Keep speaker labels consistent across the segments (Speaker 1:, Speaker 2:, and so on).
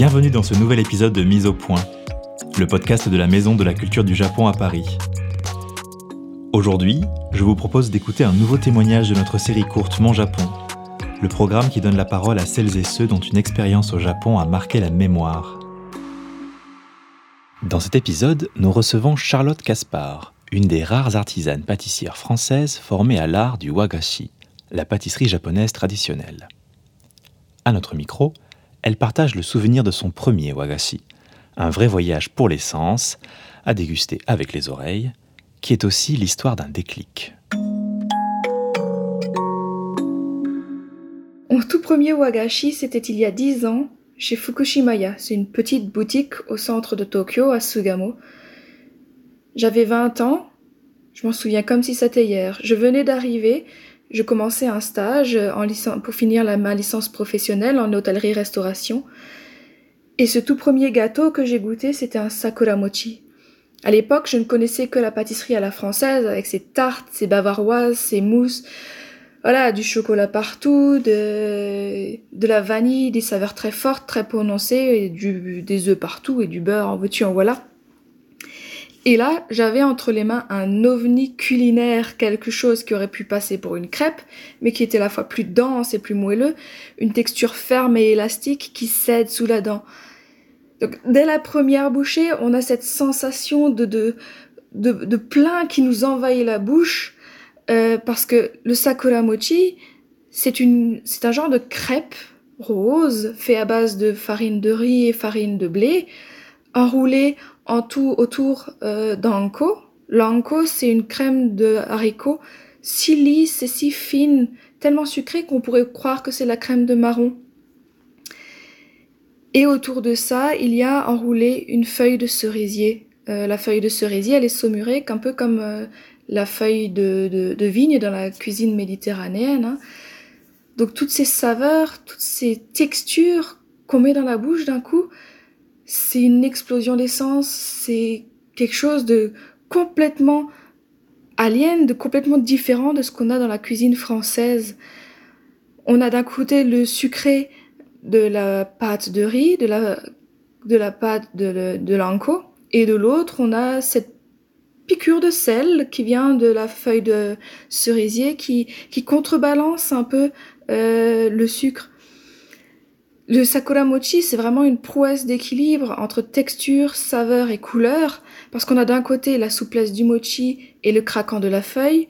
Speaker 1: Bienvenue dans ce nouvel épisode de Mise au point, le podcast de la Maison de la Culture du Japon à Paris. Aujourd'hui, je vous propose d'écouter un nouveau témoignage de notre série courte Mon Japon, le programme qui donne la parole à celles et ceux dont une expérience au Japon a marqué la mémoire. Dans cet épisode, nous recevons Charlotte Caspar, une des rares artisanes pâtissières françaises formées à l'art du wagashi, la pâtisserie japonaise traditionnelle. À notre micro, elle partage le souvenir de son premier wagashi, un vrai voyage pour les sens, à déguster avec les oreilles, qui est aussi l'histoire d'un déclic.
Speaker 2: Mon tout premier wagashi, c'était il y a dix ans, chez Fukushimaya. C'est une petite boutique au centre de Tokyo, à Sugamo. J'avais 20 ans, je m'en souviens comme si c'était hier. Je venais d'arriver, je commençais un stage pour finir la, ma licence professionnelle en hôtellerie-restauration. Et ce tout premier gâteau que j'ai goûté, c'était un sakura mochi. À l'époque, je ne connaissais que la pâtisserie à la française, avec ses tartes, ses bavaroises, ses mousses. Voilà, du chocolat partout, de, la vanille, des saveurs très fortes, très prononcées, des œufs partout et du beurre en veux-tu, en voilà. Et là, j'avais entre les mains un ovni culinaire, quelque chose qui aurait pu passer pour une crêpe, mais qui était à la fois plus dense et plus moelleux, une texture ferme et élastique qui cède sous la dent. Donc, dès la première bouchée, on a cette sensation de, de, de, plein qui nous envahit la bouche, euh, parce que le sakura mochi, c'est une, c'est un genre de crêpe rose fait à base de farine de riz et farine de blé, enroulé en tout autour euh, d'anko. L'anko, c'est une crème de haricots si lisse et si fine, tellement sucrée qu'on pourrait croire que c'est la crème de marron. Et autour de ça, il y a enroulé une feuille de cerisier. Euh, la feuille de cerisier, elle est saumurée, un peu comme euh, la feuille de, de, vigne dans la cuisine méditerranéenne. Hein. Donc toutes ces saveurs, toutes ces textures qu'on met dans la bouche d'un coup, c'est une explosion d'essence, c'est quelque chose de complètement alien, de complètement différent de ce qu'on a dans la cuisine française. On a d'un côté le sucré de la pâte de riz, de la, de la pâte de, l'anko, et de l'autre, on a cette piqûre de sel qui vient de la feuille de cerisier qui, qui contrebalance un peu euh, le sucre. Le sakura mochi, c'est vraiment une prouesse d'équilibre entre texture, saveur et couleur, parce qu'on a d'un côté la souplesse du mochi et le craquant de la feuille,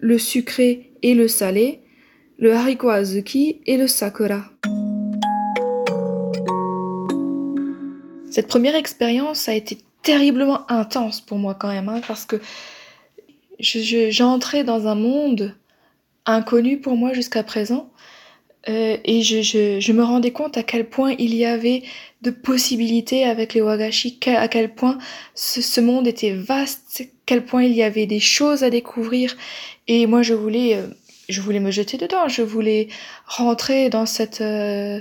Speaker 2: le sucré et le salé, le haricot azuki et le sakura. Cette première expérience a été terriblement intense pour moi quand même, hein, parce que j'entrais dans un monde inconnu pour moi jusqu'à présent, euh, et je, je, je, me rendais compte à quel point il y avait de possibilités avec les wagashi, à quel point ce, ce, monde était vaste, quel point il y avait des choses à découvrir. Et moi, je voulais, euh, je voulais me jeter dedans, je voulais rentrer dans cette, euh,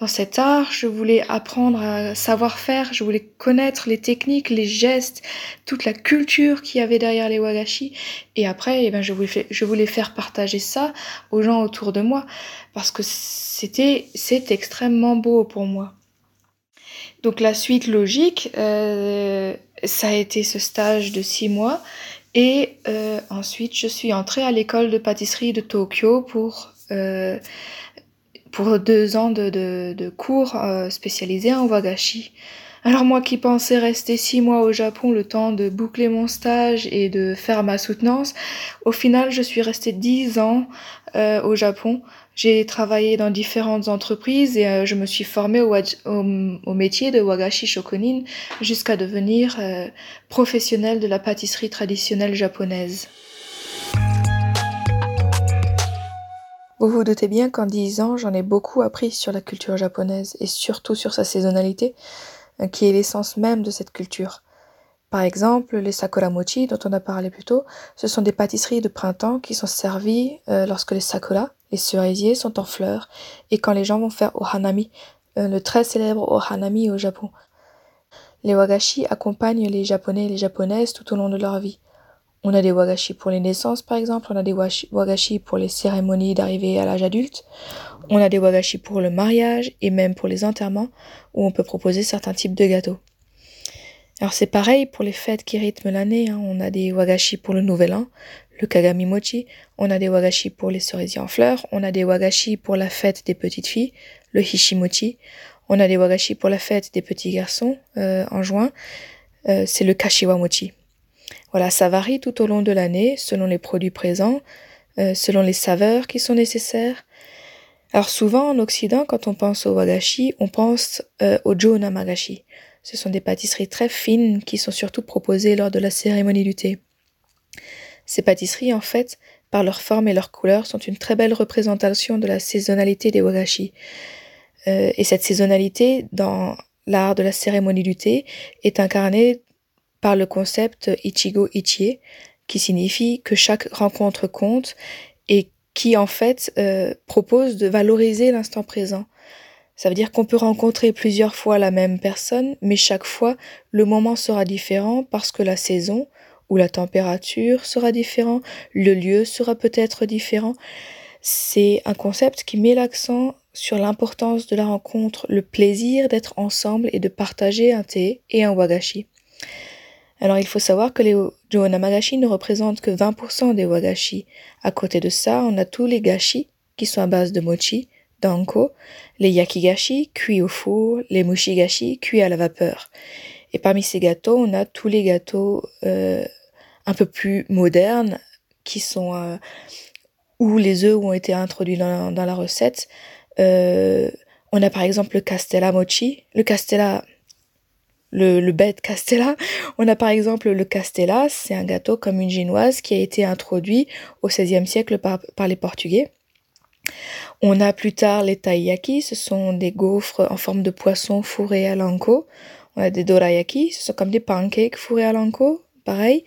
Speaker 2: dans cet art, je voulais apprendre à savoir faire, je voulais connaître les techniques, les gestes, toute la culture qu'il y avait derrière les wagashi. Et après, eh ben, je, voulais, faire partager ça aux gens autour de moi parce que c'était, c'est extrêmement beau pour moi. Donc la suite logique, euh, ça a été ce stage de six mois. Et euh, ensuite, je suis entrée à l'école de pâtisserie de Tokyo pour euh, pour deux ans de, de, de cours euh, spécialisés en wagashi. Alors moi qui pensais rester six mois au Japon le temps de boucler mon stage et de faire ma soutenance, au final je suis restée dix ans euh, au Japon. J'ai travaillé dans différentes entreprises et euh, je me suis formée au, au, métier de wagashi shokunin jusqu'à devenir euh, professionnelle de la pâtisserie traditionnelle japonaise. Vous vous doutez bien qu'en dix ans, j'en ai beaucoup appris sur la culture japonaise et surtout sur sa saisonnalité, euh, qui est l'essence même de cette culture. Par exemple, les sakura mochi dont on a parlé plus tôt, ce sont des pâtisseries de printemps qui sont servies euh, lorsque les sakura, les cerisiers, sont en fleurs et quand les gens vont faire ohanami, euh, le très célèbre ohanami au Japon. Les wagashi accompagnent les japonais et les japonaises tout au long de leur vie. On a des wagashi pour les naissances, par exemple. On a des wagashi pour les cérémonies d'arrivée à l'âge adulte. On a des wagashi pour le mariage et même pour les enterrements où on peut proposer certains types de gâteaux. Alors c'est pareil pour les fêtes qui rythment l'année. Hein. On a des wagashi pour le nouvel an, le kagami mochi. On a des wagashi pour les cerisiers en fleurs. On a des wagashi pour la fête des petites filles, le hishimochi. On a des wagashi pour la fête des petits garçons euh, en juin. Euh, c'est le kashiwa mochi. Voilà, ça varie tout au long de l'année, selon les produits présents, euh, selon les saveurs qui sont nécessaires. Alors souvent en Occident, quand on pense au wagashi, on pense euh, au jo namagashi. Ce sont des pâtisseries très fines qui sont surtout proposées lors de la cérémonie du thé. Ces pâtisseries, en fait, par leur forme et leur couleur, sont une très belle représentation de la saisonnalité des wagashi. Euh, et cette saisonnalité, dans l'art de la cérémonie du thé, est incarnée par le concept Ichigo Ichie, qui signifie que chaque rencontre compte et qui en fait euh, propose de valoriser l'instant présent. Ça veut dire qu'on peut rencontrer plusieurs fois la même personne, mais chaque fois le moment sera différent parce que la saison ou la température sera différent, le lieu sera peut-être différent. C'est un concept qui met l'accent sur l'importance de la rencontre, le plaisir d'être ensemble et de partager un thé et un wagashi. Alors il faut savoir que les Namagashi ne représentent que 20% des wagashi. À côté de ça, on a tous les gashi qui sont à base de mochi, danko, les yakigashi cuits au four, les mushigashi cuits à la vapeur. Et parmi ces gâteaux, on a tous les gâteaux euh, un peu plus modernes qui sont euh, où les œufs ont été introduits dans, la recette. Euh, on a par exemple le castella mochi. Le castella, le, bête Castella. On a par exemple le Castella, c'est un gâteau comme une génoise qui a été introduit au XVIe siècle par, les Portugais. On a plus tard les taiyaki, ce sont des gaufres en forme de poisson fourrés à l'anko. On a des dorayaki, ce sont comme des pancakes fourrés à l'anko, pareil.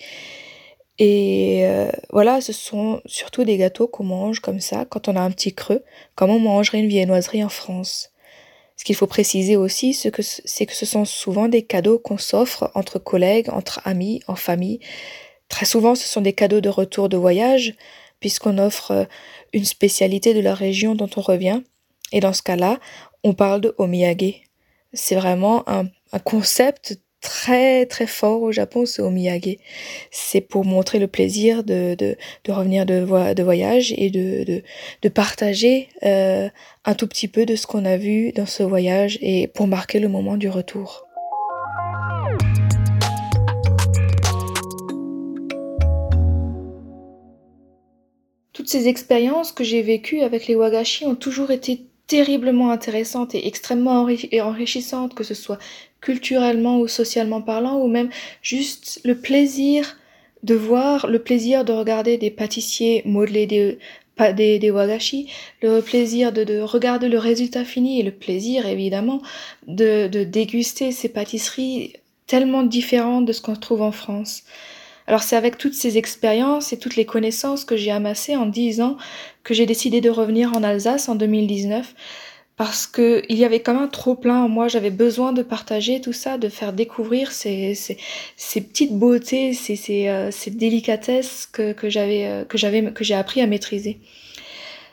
Speaker 2: Et euh, voilà, ce sont surtout des gâteaux qu'on mange comme ça quand on a un petit creux, comme on mangerait une viennoiserie en France. Ce qu'il faut préciser aussi, c'est que, ce sont souvent des cadeaux qu'on s'offre entre collègues, entre amis, en famille. Très souvent, ce sont des cadeaux de retour de voyage, puisqu'on offre euh, une spécialité de la région dont on revient. Et dans ce cas-là, on parle de omiyage. C'est vraiment un concept très très fort au Japon, c'est Omiyage. C'est pour montrer le plaisir de, de, revenir de, de voyage et de, de, de partager euh, un tout petit peu de ce qu'on a vu dans ce voyage et pour marquer le moment du retour. Toutes ces expériences que j'ai vécues avec les wagashi ont toujours été terriblement intéressantes et extrêmement enrichissantes, que ce soit culturellement ou socialement parlant, ou même juste le plaisir de voir, le plaisir de regarder des pâtissiers modeler des, des, des wagashi, le plaisir de, de, regarder le résultat fini et le plaisir évidemment de, de déguster ces pâtisseries tellement différentes de ce qu'on trouve en France. Alors c'est avec toutes ces expériences et toutes les connaissances que j'ai amassées en 10 ans que j'ai décidé de revenir en Alsace en 2019 parce que il y avait comme un trop plein en moi. J'avais besoin de partager tout ça, de faire découvrir ces, ces, ces petites beautés, ces, ces, euh, ces délicatesses que, que j'avais euh, que j'avais que j'ai appris à maîtriser.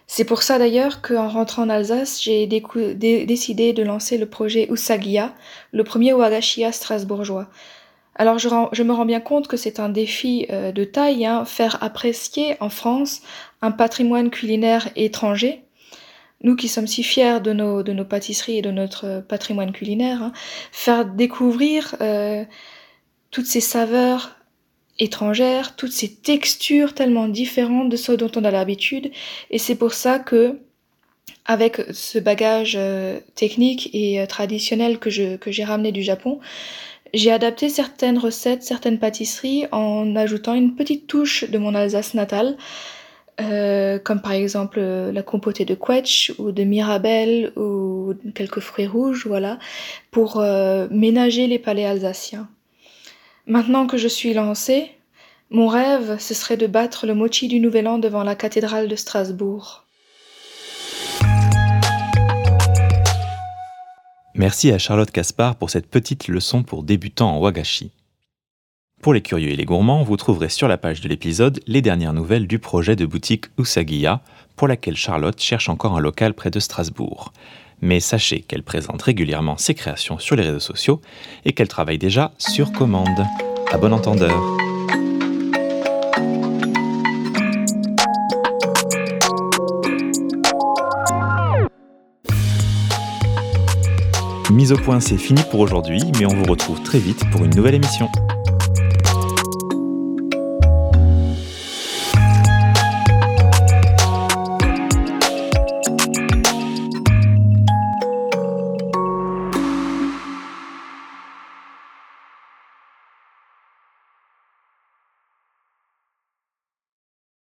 Speaker 2: C'est pour ça d'ailleurs qu'en rentrant en Alsace, j'ai décidé de lancer le projet Usagia, le premier wagashia strasbourgeois. Alors je, je, me rends bien compte que c'est un défi euh, de taille, hein, faire apprécier en France un patrimoine culinaire étranger, nous qui sommes si fiers de nos, pâtisseries et de notre patrimoine culinaire, hein, faire découvrir euh, toutes ces saveurs étrangères, toutes ces textures tellement différentes de ceux dont on a l'habitude. Et c'est pour ça que, avec ce bagage euh, technique et euh, traditionnel que j'ai ramené du Japon, j'ai adapté certaines recettes, certaines pâtisseries en ajoutant une petite touche de mon Alsace natale euh, comme par exemple euh, la compotée de quetch ou de mirabelle ou quelques fruits rouges, voilà, pour euh, ménager les palais alsaciens. Maintenant que je suis lancée, mon rêve, ce serait de battre le mochi du Nouvel An devant la cathédrale de Strasbourg.
Speaker 1: Merci à Charlotte Caspar pour cette petite leçon pour débutants en wagashi. Pour les curieux et les gourmands, vous trouverez sur la page de l'épisode les dernières nouvelles du projet de boutique Usagiya, pour laquelle Charlotte cherche encore un local près de Strasbourg. Mais sachez qu'elle présente régulièrement ses créations sur les réseaux sociaux et qu'elle travaille déjà sur commande. À bon entendeur. Mise au point, c'est fini pour aujourd'hui, mais on vous retrouve très vite pour une nouvelle émission.